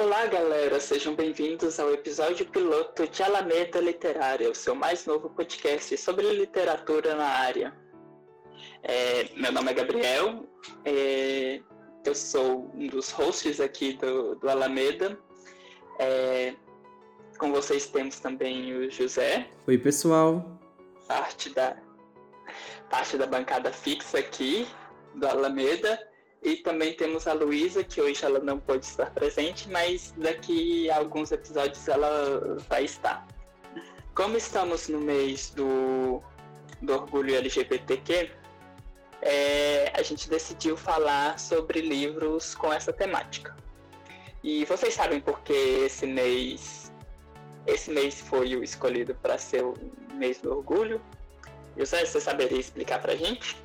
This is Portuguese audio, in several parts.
Olá, galera, sejam bem-vindos ao episódio piloto de Alameda Literária, o seu mais novo podcast sobre literatura na área. É, meu nome é Gabriel, é, eu sou um dos hosts aqui do, do Alameda. É, com vocês temos também o José. Oi, pessoal. Parte da, parte da bancada fixa aqui do Alameda. E também temos a Luísa, que hoje ela não pode estar presente, mas daqui a alguns episódios ela vai estar. Como estamos no mês do, do orgulho LGBTQ, é, a gente decidiu falar sobre livros com essa temática. E vocês sabem por que esse mês esse mês foi o escolhido para ser o mês do orgulho? José, você saberia explicar para a gente?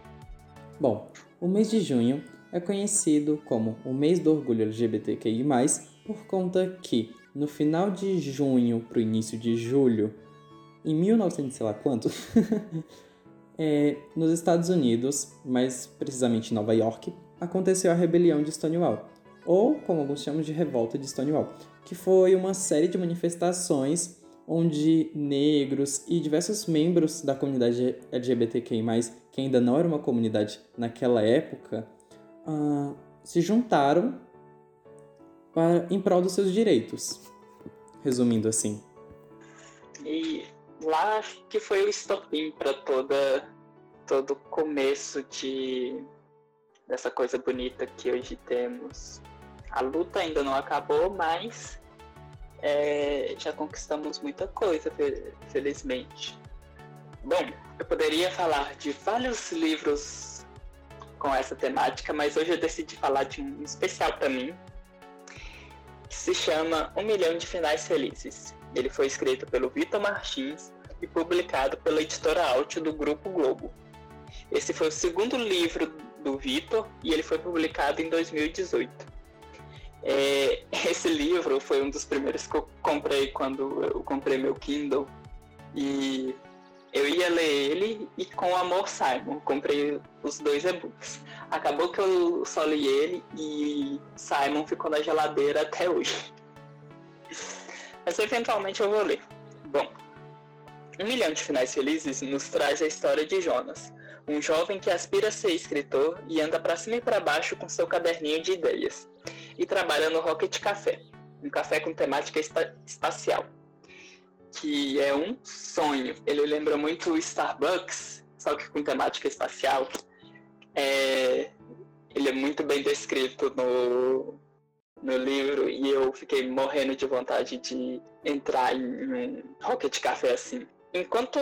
Bom, o mês de junho é conhecido como o mês do orgulho LGBTQI+, por conta que no final de junho para o início de julho, em 1900 sei lá quanto, é, nos Estados Unidos, mais precisamente em Nova York, aconteceu a rebelião de Stonewall, ou como alguns chamam de revolta de Stonewall, que foi uma série de manifestações onde negros e diversos membros da comunidade LGBTQI+, que ainda não era uma comunidade naquela época, uh, se juntaram para, em prol dos seus direitos. Resumindo assim. E lá que foi o estopim para toda todo o começo de dessa coisa bonita que hoje temos. A luta ainda não acabou, mas é, já conquistamos muita coisa, felizmente. Bom, eu poderia falar de vários livros com essa temática, mas hoje eu decidi falar de um especial para mim, que se chama Um Milhão de Finais Felizes. Ele foi escrito pelo Vitor Martins e publicado pela editora Alt do Grupo Globo. Esse foi o segundo livro do Vitor e ele foi publicado em 2018. É, esse livro foi um dos primeiros que eu comprei quando eu comprei meu Kindle e eu ia ler ele e com Amor Simon, comprei os dois e-books. Acabou que eu só li ele e Simon ficou na geladeira até hoje. Mas eventualmente eu vou ler. Bom, Um Milhão de Finais Felizes nos traz a história de Jonas, um jovem que aspira a ser escritor e anda para cima e para baixo com seu caderninho de ideias, e trabalha no Rocket Café, um café com temática espacial que é um sonho. Ele lembra muito o Starbucks, só que com temática espacial. É, ele é muito bem descrito no, no livro e eu fiquei morrendo de vontade de entrar em um Rocket Café assim. Enquanto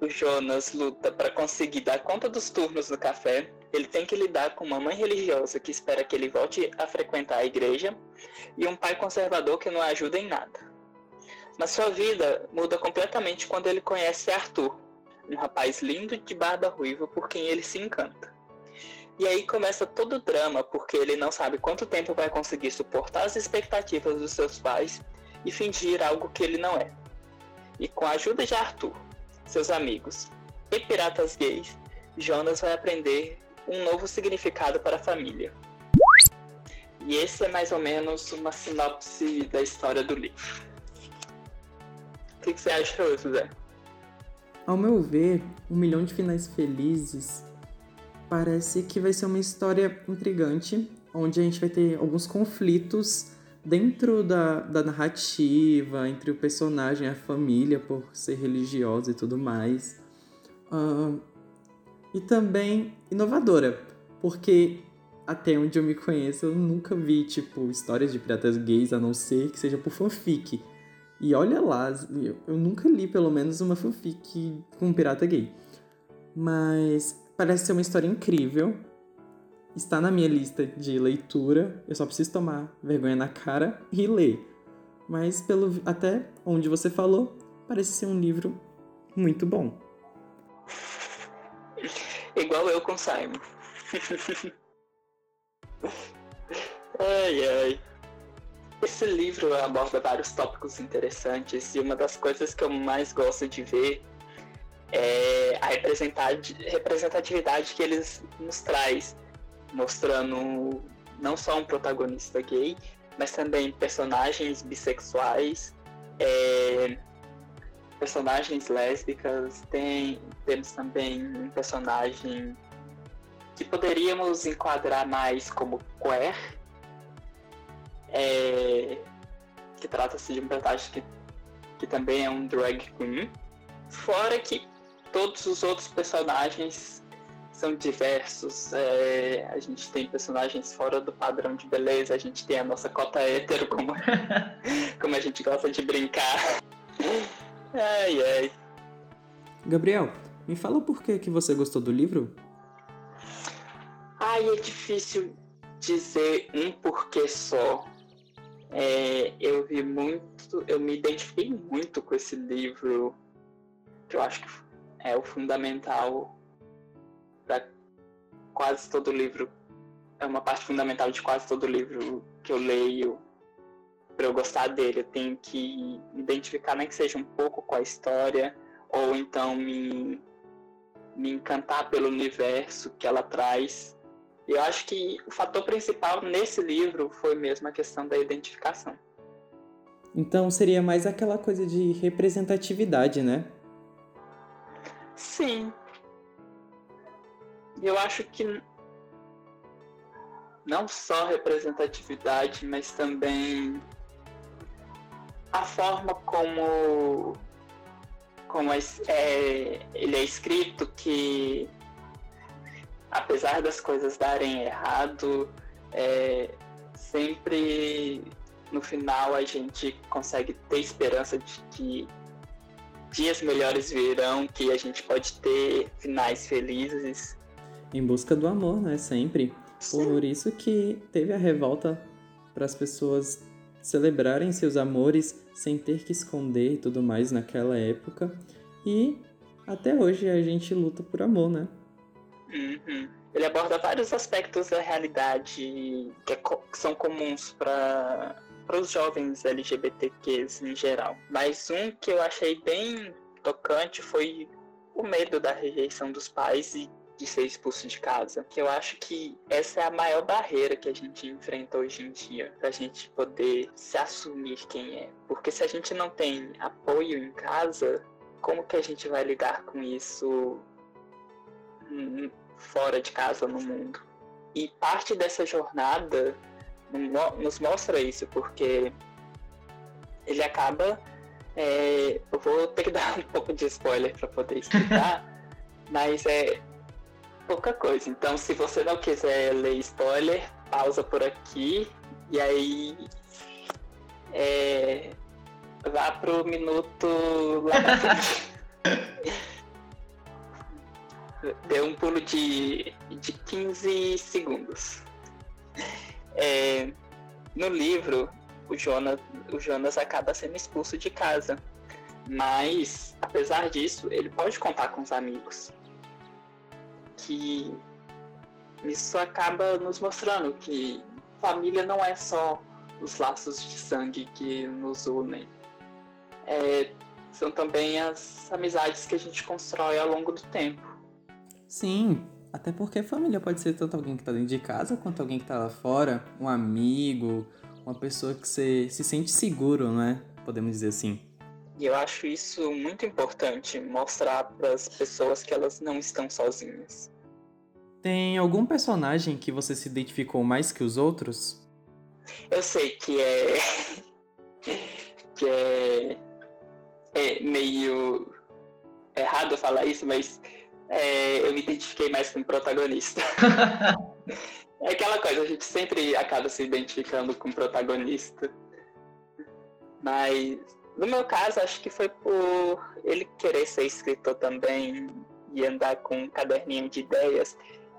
o Jonas luta para conseguir dar conta dos turnos no café, ele tem que lidar com uma mãe religiosa que espera que ele volte a frequentar a igreja e um pai conservador que não ajuda em nada. Mas sua vida muda completamente quando ele conhece Arthur, um rapaz lindo de barba ruiva por quem ele se encanta. E aí começa todo o drama, porque ele não sabe quanto tempo vai conseguir suportar as expectativas dos seus pais e fingir algo que ele não é. E com a ajuda de Arthur, seus amigos e piratas gays, Jonas vai aprender um novo significado para a família. E esse é mais ou menos uma sinopse da história do livro que, que você achou, José? Ao meu ver, Um Milhão de Finais Felizes parece que vai ser uma história intrigante, onde a gente vai ter alguns conflitos dentro da, da narrativa, entre o personagem e a família, por ser religiosa e tudo mais. Uh, e também inovadora, porque até onde eu me conheço, eu nunca vi, tipo, histórias de piratas gays, a não ser que seja por fanfic. E olha lá, eu nunca li pelo menos uma fanfic com um pirata gay. Mas parece ser uma história incrível. Está na minha lista de leitura. Eu só preciso tomar vergonha na cara e ler. Mas pelo até onde você falou, parece ser um livro muito bom. Igual eu com Simon. ai ai. Esse livro aborda vários tópicos interessantes e uma das coisas que eu mais gosto de ver é a representatividade que eles nos traz, mostrando não só um protagonista gay, mas também personagens bissexuais, é, personagens lésbicas, tem, temos também um personagem que poderíamos enquadrar mais como queer, é, que trata-se de um personagem que, que também é um drag queen, fora que todos os outros personagens são diversos. É, a gente tem personagens fora do padrão de beleza, a gente tem a nossa cota hétero, como, como a gente gosta de brincar. Ai, ai. Gabriel, me fala por que, que você gostou do livro? Ai, é difícil dizer um porquê só. É, eu vi muito, eu me identifiquei muito com esse livro, que eu acho que é o fundamental para quase todo livro. É uma parte fundamental de quase todo livro que eu leio. Para eu gostar dele, eu tenho que me identificar, nem que seja um pouco com a história, ou então me, me encantar pelo universo que ela traz. E eu acho que o fator principal nesse livro foi mesmo a questão da identificação. Então seria mais aquela coisa de representatividade, né? Sim, eu acho que não só representatividade, mas também a forma como, como é, é, ele é escrito, que apesar das coisas darem errado, é, sempre no final a gente consegue ter esperança de que dias melhores virão, que a gente pode ter finais felizes em busca do amor, né? Sempre. Por isso que teve a revolta para as pessoas celebrarem seus amores sem ter que esconder e tudo mais naquela época. E até hoje a gente luta por amor, né? Uhum. Ele aborda vários aspectos da realidade que, é que são comuns para os jovens LGBTQs em geral. Mas um que eu achei bem tocante foi o medo da rejeição dos pais e de ser expulso de casa. Que eu acho que essa é a maior barreira que a gente enfrenta hoje em dia, pra gente poder se assumir quem é. Porque se a gente não tem apoio em casa, como que a gente vai lidar com isso fora de casa, no mundo? E parte dessa jornada nos mostra isso, porque ele acaba. É, eu vou ter que dar um pouco de spoiler para poder explicar, mas é, pouca coisa. Então, se você não quiser ler spoiler, pausa por aqui e aí é, vá pro minuto lá pra frente. Deu um pulo de, de 15 segundos. É, no livro, o Jonas, o Jonas acaba sendo expulso de casa. Mas, apesar disso, ele pode contar com os amigos que isso acaba nos mostrando que família não é só os laços de sangue que nos unem. É, são também as amizades que a gente constrói ao longo do tempo. Sim, até porque família pode ser tanto alguém que está dentro de casa quanto alguém que está lá fora, um amigo, uma pessoa que você se sente seguro, né? Podemos dizer assim. E eu acho isso muito importante, mostrar para as pessoas que elas não estão sozinhas. Tem algum personagem que você se identificou mais que os outros? Eu sei que é. que é. É meio errado falar isso, mas é, eu me identifiquei mais com o protagonista. é aquela coisa, a gente sempre acaba se identificando com o protagonista. Mas no meu caso, acho que foi por ele querer ser escritor também e andar com um caderninho de ideias.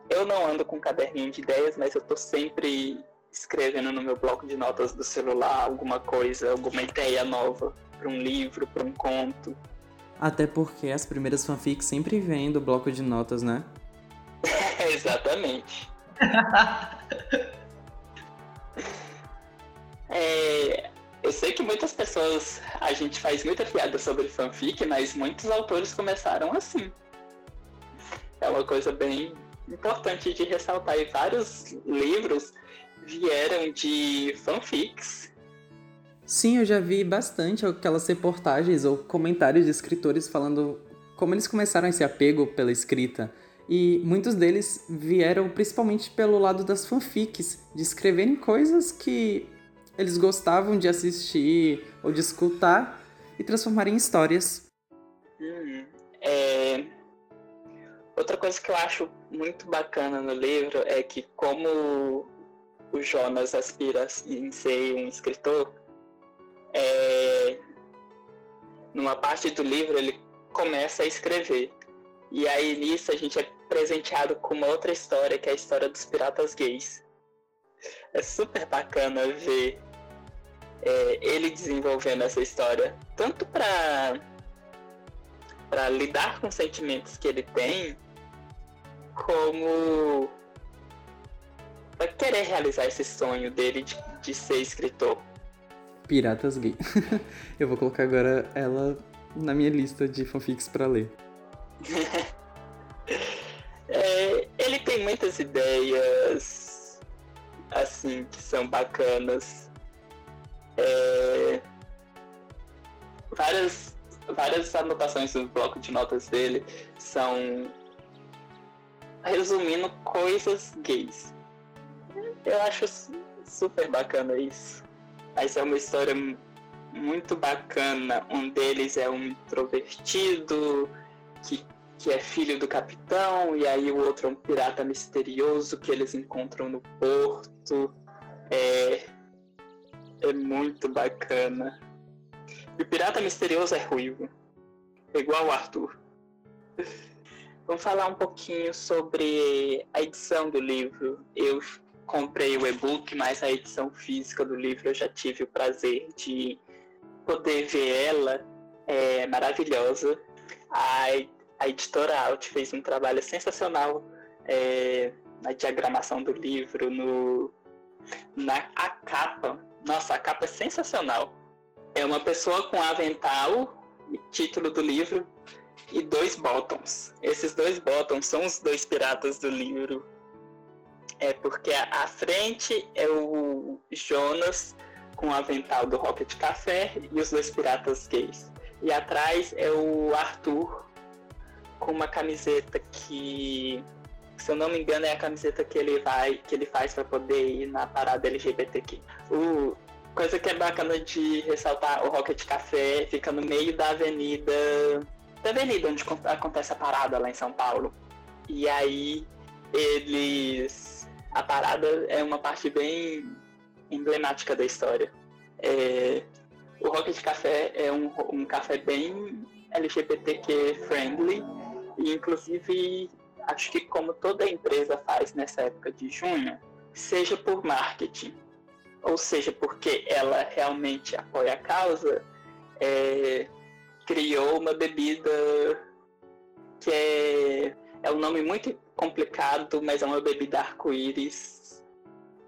Eu não ando com um caderninho de ideias, mas eu tô sempre escrevendo no meu bloco de notas do celular alguma coisa, alguma ideia nova para um livro, para um conto. Até porque as primeiras fanfics sempre vêm do bloco de notas, né? Exatamente. é, eu sei que muitas pessoas, a gente faz muita piada sobre fanfic, mas muitos autores começaram assim. É uma coisa bem importante de ressaltar. E vários livros vieram de fanfics. Sim, eu já vi bastante aquelas reportagens ou comentários de escritores falando como eles começaram esse apego pela escrita. E muitos deles vieram principalmente pelo lado das fanfics, de escreverem coisas que eles gostavam de assistir ou de escutar e transformarem em histórias. Hum, é... Outra coisa que eu acho muito bacana no livro é que como o Jonas aspira em ser um escritor, é... numa parte do livro ele começa a escrever. E aí nisso a gente é presenteado com uma outra história, que é a história dos piratas gays. É super bacana ver é, ele desenvolvendo essa história, tanto para para lidar com os sentimentos que ele tem, como para querer realizar esse sonho dele de, de ser escritor. Piratas Gay. Eu vou colocar agora ela na minha lista de fanfics para ler. é, ele tem muitas ideias assim que são bacanas. É, várias, várias anotações no bloco de notas dele são resumindo coisas gays. Eu acho super bacana isso. Essa é uma história muito bacana. Um deles é um introvertido que, que é filho do capitão, e aí o outro é um pirata misterioso que eles encontram no porto. É, é muito bacana. E o pirata misterioso é ruivo, igual o Arthur. Vamos falar um pouquinho sobre a edição do livro. Eu comprei o e-book, mas a edição física do livro eu já tive o prazer de poder ver ela é maravilhosa. A, a editora Alt fez um trabalho sensacional é, na diagramação do livro, no, na a capa. Nossa, a capa é sensacional. É uma pessoa com avental, título do livro, e dois bottoms. Esses dois bottoms são os dois piratas do livro. É porque a frente é o Jonas com o avental do Rocket Café e os dois piratas gays. E atrás é o Arthur com uma camiseta que, se eu não me engano, é a camiseta que ele vai, que ele faz para poder ir na parada LGBTQ. O coisa que é bacana de ressaltar, o Rocket Café fica no meio da avenida, da avenida onde acontece a parada lá em São Paulo. E aí eles a parada é uma parte bem emblemática da história. É, o Rocket Café é um, um café bem LGBTQ friendly e inclusive acho que como toda empresa faz nessa época de junho, seja por marketing ou seja porque ela realmente apoia a causa, é, criou uma bebida que é, é um nome muito complicado, mas é uma bebida arco-íris.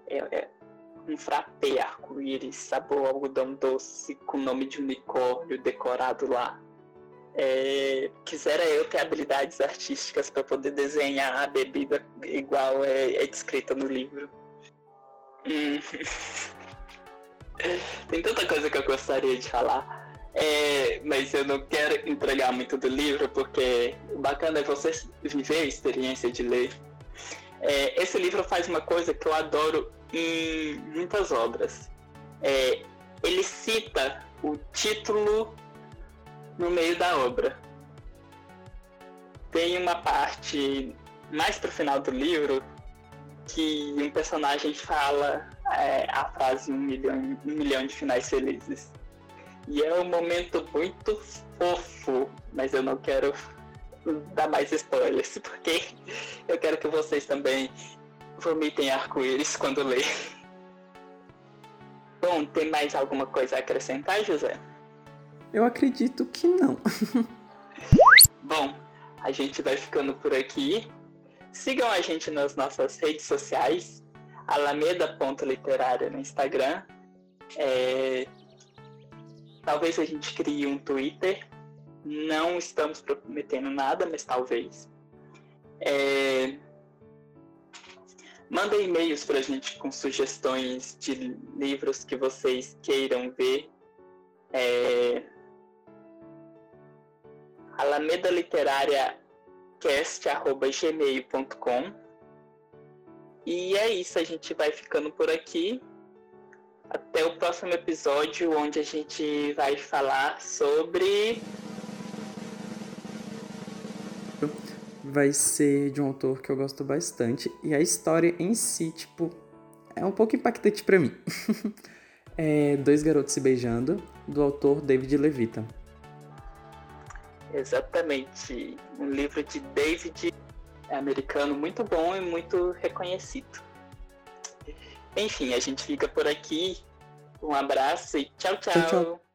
É, é, um frappé arco-íris, sabor algodão doce, com nome de unicórnio decorado lá. É, quisera eu ter habilidades artísticas para poder desenhar a bebida igual é, é descrita no livro. Hum. Tem tanta coisa que eu gostaria de falar. É, mas eu não quero entregar muito do livro, porque o bacana é você viver a experiência de ler. É, esse livro faz uma coisa que eu adoro em muitas obras. É, ele cita o título no meio da obra. Tem uma parte mais pro final do livro que um personagem fala é, a frase um milhão, um milhão de finais felizes. E é um momento muito fofo, mas eu não quero dar mais spoilers, porque eu quero que vocês também vomitem arco-íris quando ler. Bom, tem mais alguma coisa a acrescentar, José? Eu acredito que não. Bom, a gente vai ficando por aqui. Sigam a gente nas nossas redes sociais, alameda.literária no Instagram. É... Talvez a gente crie um Twitter. Não estamos prometendo nada, mas talvez. É... Mandem e-mails pra gente com sugestões de livros que vocês queiram ver. É... Alameda Literária cast.gmail.com E é isso, a gente vai ficando por aqui. Até o próximo episódio, onde a gente vai falar sobre. Vai ser de um autor que eu gosto bastante. E a história em si, tipo, é um pouco impactante para mim. é Dois Garotos Se Beijando, do autor David Levita. Exatamente. Um livro de David americano muito bom e muito reconhecido. Enfim, a gente fica por aqui. Um abraço e tchau, tchau. tchau, tchau.